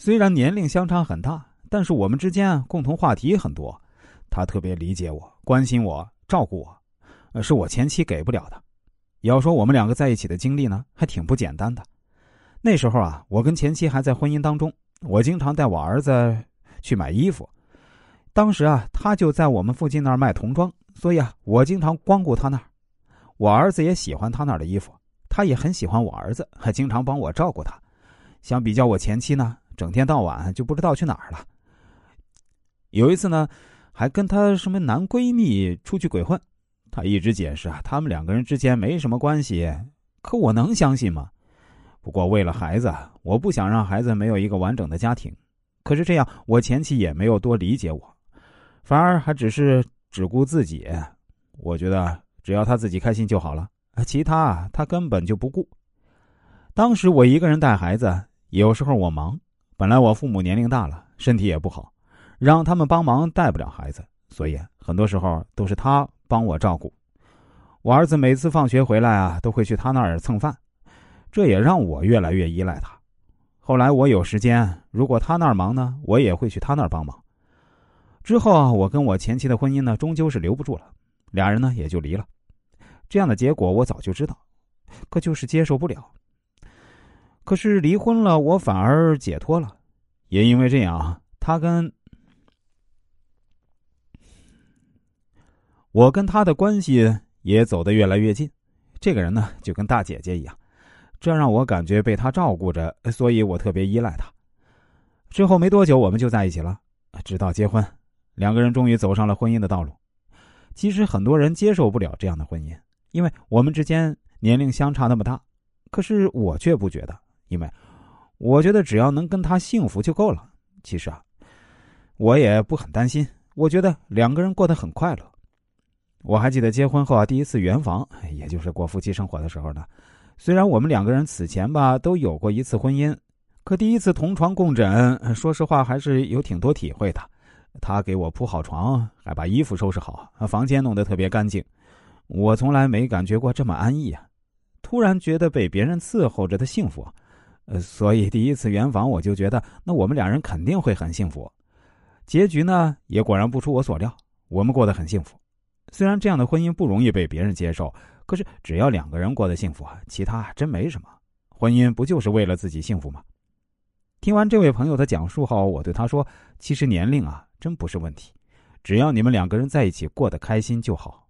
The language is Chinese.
虽然年龄相差很大，但是我们之间共同话题很多。他特别理解我，关心我，照顾我，是我前妻给不了的。要说我们两个在一起的经历呢，还挺不简单的。那时候啊，我跟前妻还在婚姻当中，我经常带我儿子去买衣服。当时啊，他就在我们附近那儿卖童装，所以啊，我经常光顾他那儿。我儿子也喜欢他那儿的衣服，他也很喜欢我儿子，还经常帮我照顾他。相比较我前妻呢，整天到晚就不知道去哪儿了。有一次呢，还跟她什么男闺蜜出去鬼混，她一直解释啊，他们两个人之间没什么关系。可我能相信吗？不过为了孩子，我不想让孩子没有一个完整的家庭。可是这样，我前妻也没有多理解我。反而还只是只顾自己，我觉得只要他自己开心就好了，其他他根本就不顾。当时我一个人带孩子，有时候我忙，本来我父母年龄大了，身体也不好，让他们帮忙带不了孩子，所以很多时候都是他帮我照顾。我儿子每次放学回来啊，都会去他那儿蹭饭，这也让我越来越依赖他。后来我有时间，如果他那儿忙呢，我也会去他那儿帮忙。之后啊，我跟我前妻的婚姻呢，终究是留不住了，俩人呢也就离了。这样的结果我早就知道，可就是接受不了。可是离婚了，我反而解脱了，也因为这样，他跟我跟他的关系也走得越来越近。这个人呢，就跟大姐姐一样，这让我感觉被他照顾着，所以我特别依赖他。之后没多久，我们就在一起了，直到结婚。两个人终于走上了婚姻的道路。其实很多人接受不了这样的婚姻，因为我们之间年龄相差那么大。可是我却不觉得，因为我觉得只要能跟他幸福就够了。其实啊，我也不很担心。我觉得两个人过得很快乐。我还记得结婚后啊，第一次圆房，也就是过夫妻生活的时候呢。虽然我们两个人此前吧都有过一次婚姻，可第一次同床共枕，说实话还是有挺多体会的。他给我铺好床，还把衣服收拾好，房间弄得特别干净。我从来没感觉过这么安逸啊！突然觉得被别人伺候着的幸福，呃，所以第一次圆房我就觉得，那我们两人肯定会很幸福。结局呢，也果然不出我所料，我们过得很幸福。虽然这样的婚姻不容易被别人接受，可是只要两个人过得幸福，其他真没什么。婚姻不就是为了自己幸福吗？听完这位朋友的讲述后，我对他说：“其实年龄啊。”真不是问题，只要你们两个人在一起过得开心就好。